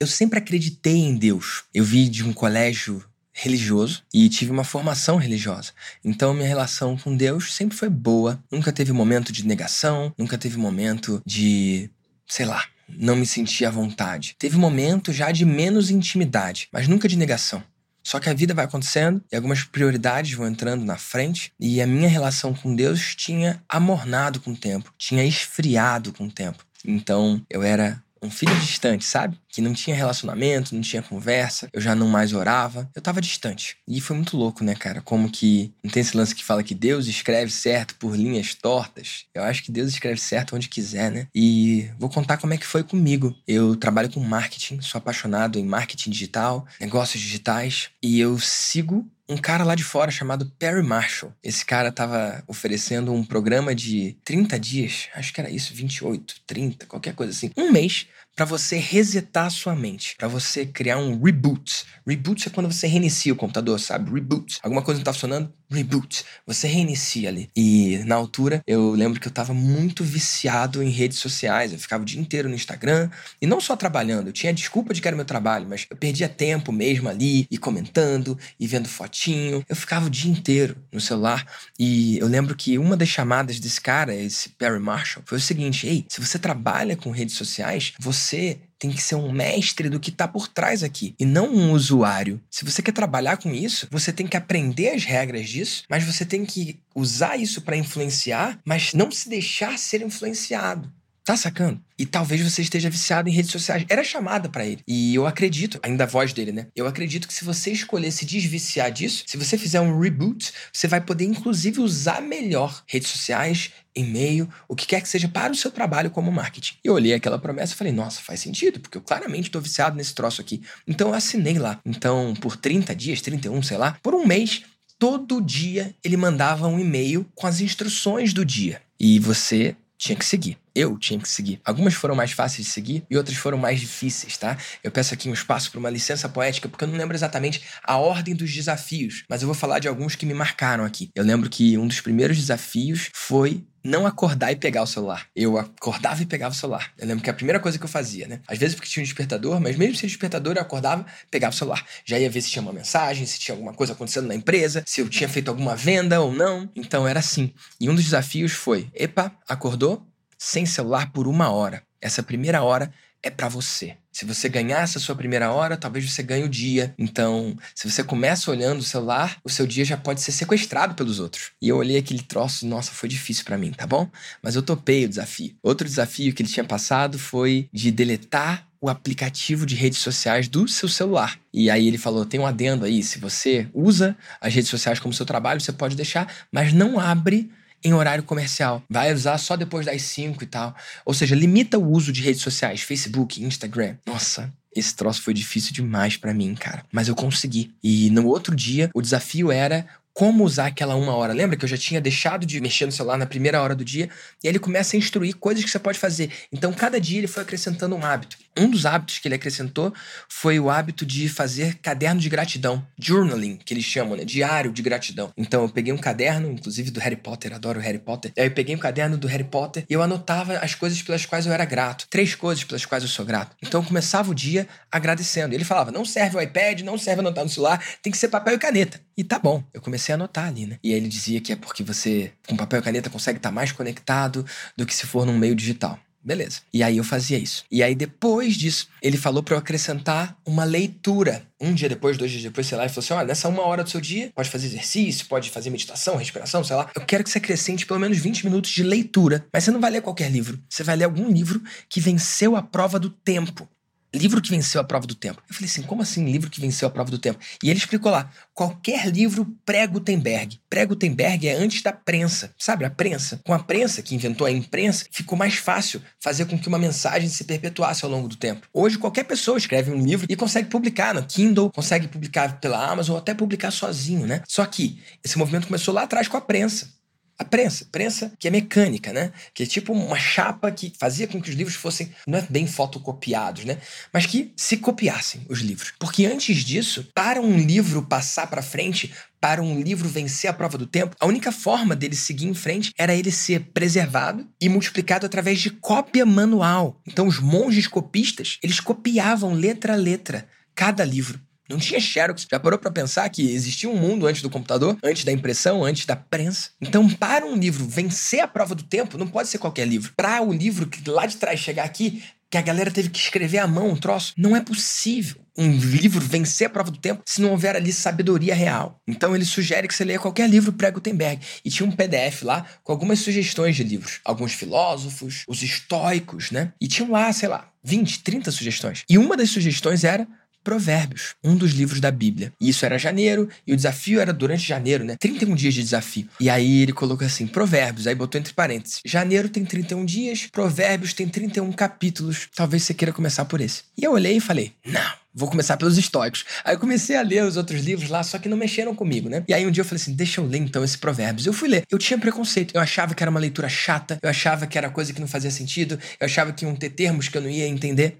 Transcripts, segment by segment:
Eu sempre acreditei em Deus. Eu vi de um colégio religioso e tive uma formação religiosa. Então minha relação com Deus sempre foi boa. Nunca teve momento de negação, nunca teve momento de, sei lá, não me sentir à vontade. Teve momento já de menos intimidade, mas nunca de negação. Só que a vida vai acontecendo e algumas prioridades vão entrando na frente, e a minha relação com Deus tinha amornado com o tempo, tinha esfriado com o tempo. Então eu era um filho distante, sabe? Que não tinha relacionamento, não tinha conversa, eu já não mais orava, eu tava distante. E foi muito louco, né, cara? Como que. Não tem esse lance que fala que Deus escreve certo por linhas tortas? Eu acho que Deus escreve certo onde quiser, né? E vou contar como é que foi comigo. Eu trabalho com marketing, sou apaixonado em marketing digital, negócios digitais, e eu sigo um cara lá de fora chamado Perry Marshall. Esse cara tava oferecendo um programa de 30 dias, acho que era isso, 28, 30, qualquer coisa assim. Um mês para você resetar a sua mente, para você criar um reboot. Reboot é quando você reinicia o computador, sabe? Reboot. Alguma coisa não tá funcionando? Reboot. Você reinicia ali. E na altura, eu lembro que eu tava muito viciado em redes sociais. Eu ficava o dia inteiro no Instagram e não só trabalhando. Eu tinha desculpa de que era meu trabalho, mas eu perdia tempo mesmo ali e comentando e vendo fotinho. Eu ficava o dia inteiro no celular e eu lembro que uma das chamadas desse cara, esse Perry Marshall, foi o seguinte: "Ei, se você trabalha com redes sociais, você você tem que ser um mestre do que está por trás aqui e não um usuário. Se você quer trabalhar com isso, você tem que aprender as regras disso, mas você tem que usar isso para influenciar, mas não se deixar ser influenciado. Tá sacando? E talvez você esteja viciado em redes sociais. Era chamada para ele. E eu acredito, ainda a voz dele, né? Eu acredito que se você escolher se desviciar disso, se você fizer um reboot, você vai poder inclusive usar melhor redes sociais, e-mail, o que quer que seja para o seu trabalho como marketing. E eu olhei aquela promessa e falei, nossa, faz sentido, porque eu claramente estou viciado nesse troço aqui. Então eu assinei lá. Então, por 30 dias, 31, sei lá, por um mês, todo dia ele mandava um e-mail com as instruções do dia. E você tinha que seguir. Eu tinha que seguir. Algumas foram mais fáceis de seguir e outras foram mais difíceis, tá? Eu peço aqui um espaço para uma licença poética porque eu não lembro exatamente a ordem dos desafios, mas eu vou falar de alguns que me marcaram aqui. Eu lembro que um dos primeiros desafios foi não acordar e pegar o celular. Eu acordava e pegava o celular. Eu lembro que a primeira coisa que eu fazia, né? Às vezes porque tinha um despertador, mas mesmo sem despertador eu acordava, pegava o celular. Já ia ver se tinha uma mensagem, se tinha alguma coisa acontecendo na empresa, se eu tinha feito alguma venda ou não. Então era assim. E um dos desafios foi: epa, acordou? Sem celular por uma hora. Essa primeira hora é para você. Se você ganhar essa sua primeira hora, talvez você ganhe o dia. Então, se você começa olhando o celular, o seu dia já pode ser sequestrado pelos outros. E eu olhei aquele troço, nossa, foi difícil para mim, tá bom? Mas eu topei o desafio. Outro desafio que ele tinha passado foi de deletar o aplicativo de redes sociais do seu celular. E aí ele falou: tem um adendo aí, se você usa as redes sociais como seu trabalho, você pode deixar, mas não abre em horário comercial. Vai usar só depois das 5 e tal. Ou seja, limita o uso de redes sociais, Facebook, Instagram. Nossa, esse troço foi difícil demais para mim, cara. Mas eu consegui. E no outro dia, o desafio era como usar aquela uma hora. Lembra que eu já tinha deixado de mexer no celular na primeira hora do dia? E aí ele começa a instruir coisas que você pode fazer. Então, cada dia ele foi acrescentando um hábito. Um dos hábitos que ele acrescentou foi o hábito de fazer caderno de gratidão, journaling, que eles chamam, né? Diário de gratidão. Então, eu peguei um caderno, inclusive do Harry Potter, adoro o Harry Potter. Aí eu peguei um caderno do Harry Potter e eu anotava as coisas pelas quais eu era grato. Três coisas pelas quais eu sou grato. Então, eu começava o dia agradecendo. Ele falava: não serve o iPad, não serve anotar no celular, tem que ser papel e caneta. E tá bom, eu comecei a anotar ali, né? E aí ele dizia que é porque você, com papel e caneta, consegue estar tá mais conectado do que se for num meio digital. Beleza. E aí eu fazia isso. E aí depois disso, ele falou para eu acrescentar uma leitura. Um dia depois, dois dias depois, sei lá, ele falou assim: olha, nessa uma hora do seu dia, pode fazer exercício, pode fazer meditação, respiração, sei lá. Eu quero que você acrescente pelo menos 20 minutos de leitura. Mas você não vai ler qualquer livro. Você vai ler algum livro que venceu a prova do tempo. Livro que venceu a prova do tempo. Eu falei assim, como assim livro que venceu a prova do tempo? E ele explicou lá, qualquer livro pré-Gutenberg. Pré-Gutenberg é antes da prensa, sabe? A prensa. Com a prensa, que inventou a imprensa, ficou mais fácil fazer com que uma mensagem se perpetuasse ao longo do tempo. Hoje, qualquer pessoa escreve um livro e consegue publicar no Kindle, consegue publicar pela Amazon ou até publicar sozinho, né? Só que esse movimento começou lá atrás com a prensa. A prensa, prensa que é mecânica, né? Que é tipo uma chapa que fazia com que os livros fossem, não é bem fotocopiados, né? Mas que se copiassem os livros. Porque antes disso, para um livro passar para frente, para um livro vencer a prova do tempo, a única forma dele seguir em frente era ele ser preservado e multiplicado através de cópia manual. Então os monges copistas, eles copiavam letra a letra cada livro. Não tinha Xerox. Já parou para pensar que existia um mundo antes do computador, antes da impressão, antes da prensa? Então, para um livro vencer a prova do tempo, não pode ser qualquer livro. Para o livro que lá de trás chegar aqui, que a galera teve que escrever à mão um troço, não é possível um livro vencer a prova do tempo se não houver ali sabedoria real. Então ele sugere que você leia qualquer livro pré-Gutenberg. E tinha um PDF lá com algumas sugestões de livros. Alguns filósofos, os estoicos, né? E tinham lá, sei lá, 20, 30 sugestões. E uma das sugestões era Provérbios, um dos livros da Bíblia. E isso era janeiro, e o desafio era durante janeiro, né? 31 dias de desafio. E aí ele colocou assim: Provérbios, aí botou entre parênteses. Janeiro tem 31 dias, Provérbios tem 31 capítulos. Talvez você queira começar por esse. E eu olhei e falei: não. Vou começar pelos estoicos. Aí eu comecei a ler os outros livros lá, só que não mexeram comigo, né? E aí um dia eu falei assim: deixa eu ler então esse Provérbios. Eu fui ler. Eu tinha preconceito. Eu achava que era uma leitura chata, eu achava que era coisa que não fazia sentido, eu achava que iam ter termos que eu não ia entender.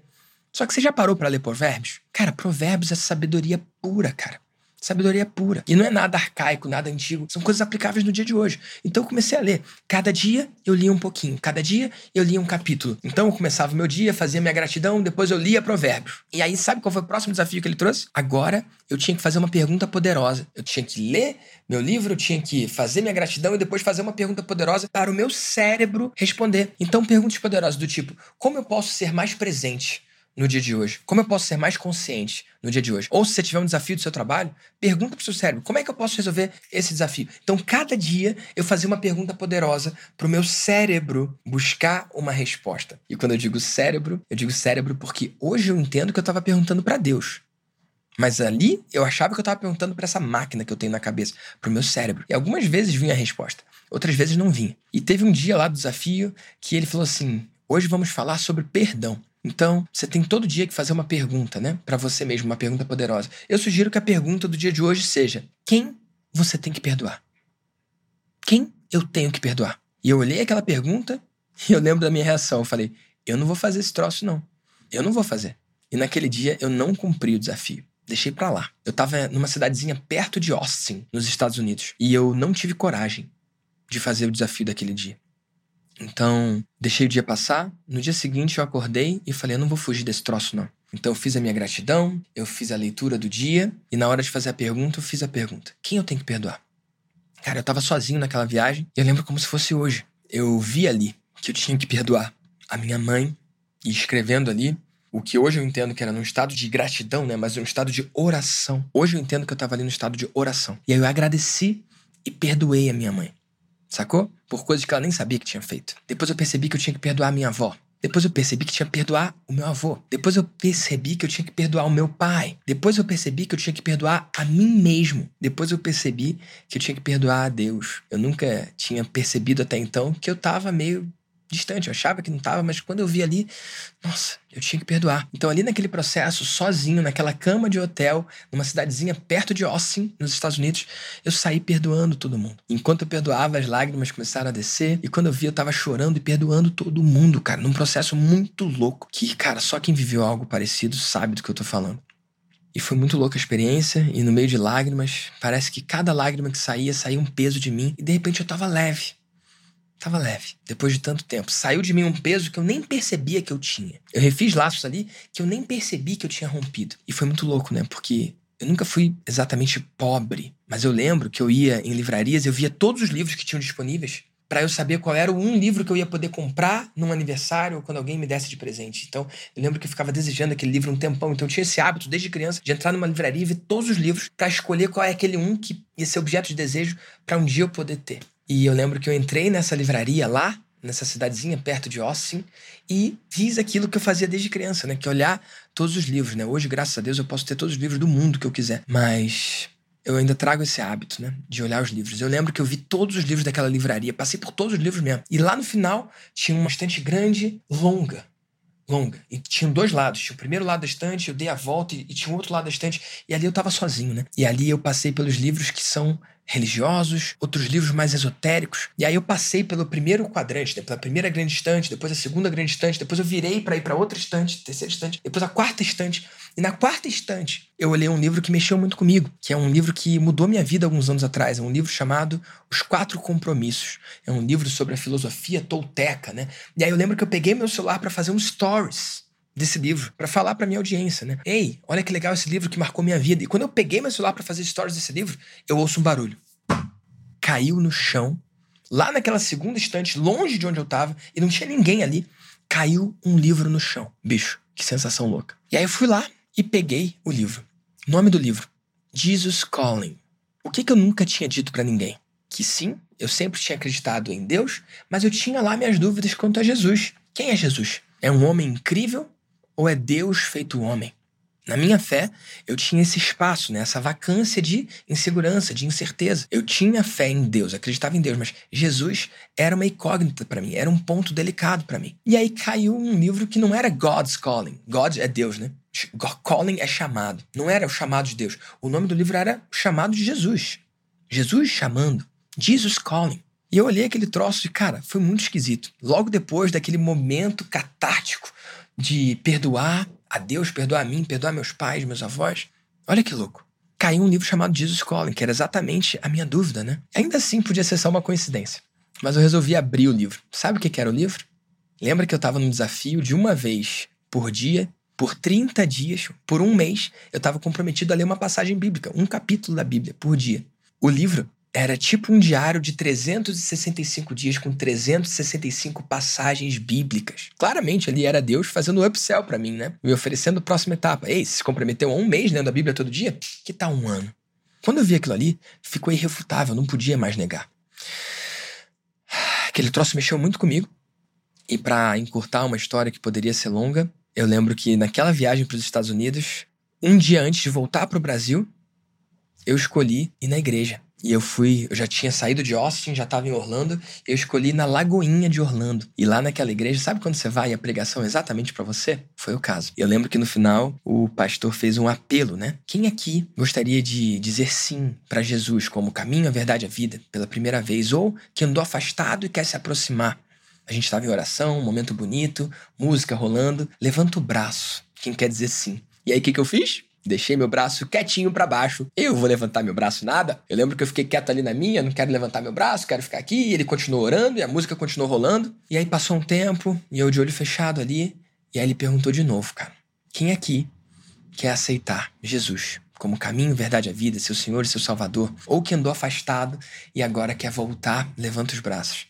Só que você já parou para ler provérbios? Cara, provérbios é sabedoria pura, cara. Sabedoria pura. E não é nada arcaico, nada antigo. São coisas aplicáveis no dia de hoje. Então eu comecei a ler. Cada dia eu lia um pouquinho. Cada dia eu lia um capítulo. Então eu começava o meu dia, fazia minha gratidão, depois eu lia provérbios. E aí, sabe qual foi o próximo desafio que ele trouxe? Agora eu tinha que fazer uma pergunta poderosa. Eu tinha que ler meu livro, eu tinha que fazer minha gratidão e depois fazer uma pergunta poderosa para o meu cérebro responder. Então, perguntas poderosas do tipo: como eu posso ser mais presente? No dia de hoje? Como eu posso ser mais consciente no dia de hoje? Ou se você tiver um desafio do seu trabalho, pergunta para o seu cérebro: como é que eu posso resolver esse desafio? Então, cada dia eu fazia uma pergunta poderosa para o meu cérebro buscar uma resposta. E quando eu digo cérebro, eu digo cérebro porque hoje eu entendo que eu estava perguntando para Deus. Mas ali eu achava que eu estava perguntando para essa máquina que eu tenho na cabeça, para o meu cérebro. E algumas vezes vinha a resposta, outras vezes não vinha. E teve um dia lá do desafio que ele falou assim: hoje vamos falar sobre perdão. Então, você tem todo dia que fazer uma pergunta, né? Para você mesmo, uma pergunta poderosa. Eu sugiro que a pergunta do dia de hoje seja: quem você tem que perdoar? Quem eu tenho que perdoar? E eu olhei aquela pergunta e eu lembro da minha reação. Eu falei: eu não vou fazer esse troço, não. Eu não vou fazer. E naquele dia eu não cumpri o desafio. Deixei para lá. Eu tava numa cidadezinha perto de Austin, nos Estados Unidos, e eu não tive coragem de fazer o desafio daquele dia. Então, deixei o dia passar. No dia seguinte, eu acordei e falei: eu não vou fugir desse troço, não. Então, eu fiz a minha gratidão, eu fiz a leitura do dia, e na hora de fazer a pergunta, eu fiz a pergunta: quem eu tenho que perdoar? Cara, eu tava sozinho naquela viagem e eu lembro como se fosse hoje. Eu vi ali que eu tinha que perdoar a minha mãe e escrevendo ali o que hoje eu entendo que era num estado de gratidão, né? Mas um estado de oração. Hoje eu entendo que eu tava ali no estado de oração. E aí eu agradeci e perdoei a minha mãe. Sacou? Por coisas que ela nem sabia que tinha feito. Depois eu percebi que eu tinha que perdoar a minha avó. Depois eu percebi que tinha que perdoar o meu avô. Depois eu percebi que eu tinha que perdoar o meu pai. Depois eu percebi que eu tinha que perdoar a mim mesmo. Depois eu percebi que eu tinha que perdoar a Deus. Eu nunca tinha percebido até então que eu tava meio distante. Eu achava que não estava, mas quando eu vi ali, nossa, eu tinha que perdoar. Então, ali naquele processo, sozinho, naquela cama de hotel, numa cidadezinha perto de Austin, nos Estados Unidos, eu saí perdoando todo mundo. Enquanto eu perdoava, as lágrimas começaram a descer, e quando eu vi, eu tava chorando e perdoando todo mundo, cara, num processo muito louco, que, cara, só quem viveu algo parecido sabe do que eu tô falando. E foi muito louca a experiência, e no meio de lágrimas, parece que cada lágrima que saía, saía um peso de mim, e de repente eu tava leve. Tava leve, depois de tanto tempo. Saiu de mim um peso que eu nem percebia que eu tinha. Eu refiz laços ali que eu nem percebi que eu tinha rompido. E foi muito louco, né? Porque eu nunca fui exatamente pobre, mas eu lembro que eu ia em livrarias, eu via todos os livros que tinham disponíveis para eu saber qual era o um livro que eu ia poder comprar num aniversário ou quando alguém me desse de presente. Então, eu lembro que eu ficava desejando aquele livro um tempão. Então, eu tinha esse hábito desde criança de entrar numa livraria e ver todos os livros para escolher qual é aquele um que ia ser objeto de desejo para um dia eu poder ter. E eu lembro que eu entrei nessa livraria lá, nessa cidadezinha perto de Austin, e fiz aquilo que eu fazia desde criança, né? Que é olhar todos os livros, né? Hoje, graças a Deus, eu posso ter todos os livros do mundo que eu quiser. Mas eu ainda trago esse hábito, né? De olhar os livros. Eu lembro que eu vi todos os livros daquela livraria, passei por todos os livros mesmo. E lá no final tinha uma estante grande, longa. Longa. E tinha dois lados. Tinha o primeiro lado da estante, eu dei a volta e, e tinha o outro lado da estante. E ali eu tava sozinho, né? E ali eu passei pelos livros que são religiosos, outros livros mais esotéricos. E aí eu passei pelo primeiro quadrante, pela primeira grande estante, depois a segunda grande estante, depois eu virei para ir para outra estante, terceira estante, depois a quarta estante. E na quarta estante, eu olhei um livro que mexeu muito comigo, que é um livro que mudou minha vida alguns anos atrás. É um livro chamado Os Quatro Compromissos. É um livro sobre a filosofia tolteca, né? E aí eu lembro que eu peguei meu celular para fazer um stories desse livro, para falar para minha audiência, né? Ei, olha que legal esse livro que marcou minha vida. E quando eu peguei meu celular para fazer stories desse livro, eu ouço um barulho. Caiu no chão, lá naquela segunda estante, longe de onde eu tava, e não tinha ninguém ali. Caiu um livro no chão. Bicho, que sensação louca. E aí eu fui lá e peguei o livro. Nome do livro: Jesus Calling. O que, que eu nunca tinha dito para ninguém? Que sim, eu sempre tinha acreditado em Deus, mas eu tinha lá minhas dúvidas quanto a Jesus. Quem é Jesus? É um homem incrível ou é Deus feito homem? Na minha fé, eu tinha esse espaço, né? essa vacância de insegurança, de incerteza. Eu tinha fé em Deus, acreditava em Deus, mas Jesus era uma incógnita para mim, era um ponto delicado para mim. E aí caiu um livro que não era God's Calling. God é Deus, né? Calling é chamado. Não era o chamado de Deus. O nome do livro era chamado de Jesus. Jesus chamando. Jesus Calling. E eu olhei aquele troço e, cara, foi muito esquisito. Logo depois daquele momento catártico de perdoar a Deus, perdoar a mim, perdoar meus pais, meus avós. Olha que louco. Caiu um livro chamado Jesus Calling, que era exatamente a minha dúvida, né? Ainda assim podia ser só uma coincidência. Mas eu resolvi abrir o livro. Sabe o que era o livro? Lembra que eu estava num desafio de uma vez por dia, por 30 dias, por um mês, eu estava comprometido a ler uma passagem bíblica, um capítulo da Bíblia por dia. O livro era tipo um diário de 365 dias com 365 passagens bíblicas. Claramente ali era Deus fazendo upsell para mim, né? Me oferecendo a próxima etapa. Ei, se comprometeu a um mês lendo a Bíblia todo dia? Que tal um ano? Quando eu vi aquilo ali, ficou irrefutável, não podia mais negar. Aquele troço mexeu muito comigo. E para encurtar uma história que poderia ser longa, eu lembro que naquela viagem para os Estados Unidos, um dia antes de voltar para o Brasil, eu escolhi ir na igreja. E eu fui, eu já tinha saído de Austin, já estava em Orlando, eu escolhi na Lagoinha de Orlando. E lá naquela igreja, sabe quando você vai e a pregação é exatamente para você? Foi o caso. Eu lembro que no final o pastor fez um apelo, né? Quem aqui gostaria de dizer sim para Jesus como caminho, a verdade e a vida pela primeira vez ou que andou afastado e quer se aproximar? A gente estava em oração, um momento bonito, música rolando. Levanta o braço. Quem quer dizer sim? E aí o que, que eu fiz? Deixei meu braço quietinho para baixo. Eu vou levantar meu braço nada. Eu lembro que eu fiquei quieto ali na minha, não quero levantar meu braço, quero ficar aqui. E ele continuou orando e a música continuou rolando. E aí passou um tempo e eu de olho fechado ali. E aí ele perguntou de novo, cara: quem aqui quer aceitar Jesus como caminho, verdade a vida, seu Senhor e seu Salvador? Ou que andou afastado e agora quer voltar? Levanta os braços.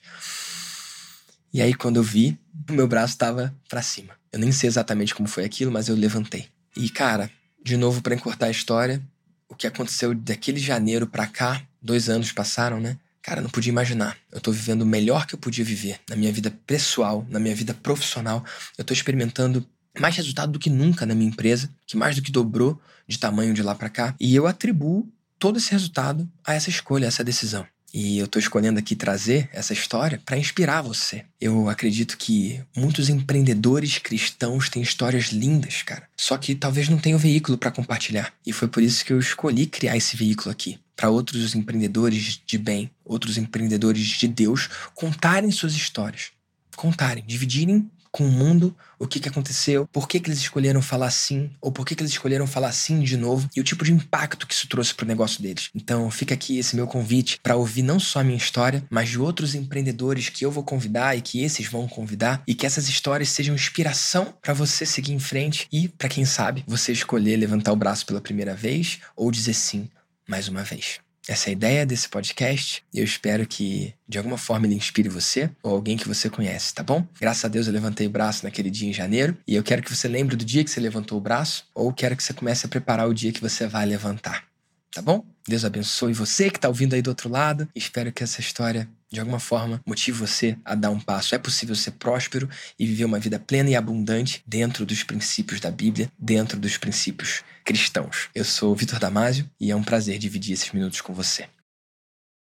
E aí quando eu vi, o meu braço estava para cima. Eu nem sei exatamente como foi aquilo, mas eu levantei. E cara, de novo, para encurtar a história, o que aconteceu daquele janeiro para cá, dois anos passaram, né? Cara, não podia imaginar. Eu tô vivendo o melhor que eu podia viver na minha vida pessoal, na minha vida profissional. Eu tô experimentando mais resultado do que nunca na minha empresa, que mais do que dobrou de tamanho de lá para cá. E eu atribuo todo esse resultado a essa escolha, a essa decisão. E eu estou escolhendo aqui trazer essa história para inspirar você. Eu acredito que muitos empreendedores cristãos têm histórias lindas, cara. Só que talvez não tenham veículo para compartilhar. E foi por isso que eu escolhi criar esse veículo aqui. Para outros empreendedores de bem, outros empreendedores de Deus contarem suas histórias. Contarem, dividirem com o mundo o que, que aconteceu, por que, que eles escolheram falar sim, ou por que, que eles escolheram falar sim de novo, e o tipo de impacto que isso trouxe para o negócio deles. Então fica aqui esse meu convite para ouvir não só a minha história, mas de outros empreendedores que eu vou convidar e que esses vão convidar, e que essas histórias sejam inspiração para você seguir em frente e, para quem sabe, você escolher levantar o braço pela primeira vez ou dizer sim mais uma vez. Essa é a ideia desse podcast eu espero que de alguma forma ele inspire você ou alguém que você conhece, tá bom? Graças a Deus eu levantei o braço naquele dia em janeiro e eu quero que você lembre do dia que você levantou o braço ou quero que você comece a preparar o dia que você vai levantar, tá bom? Deus abençoe você que está ouvindo aí do outro lado. Espero que essa história de alguma forma, motive você a dar um passo. É possível ser próspero e viver uma vida plena e abundante dentro dos princípios da Bíblia, dentro dos princípios cristãos. Eu sou Vitor Damasio e é um prazer dividir esses minutos com você.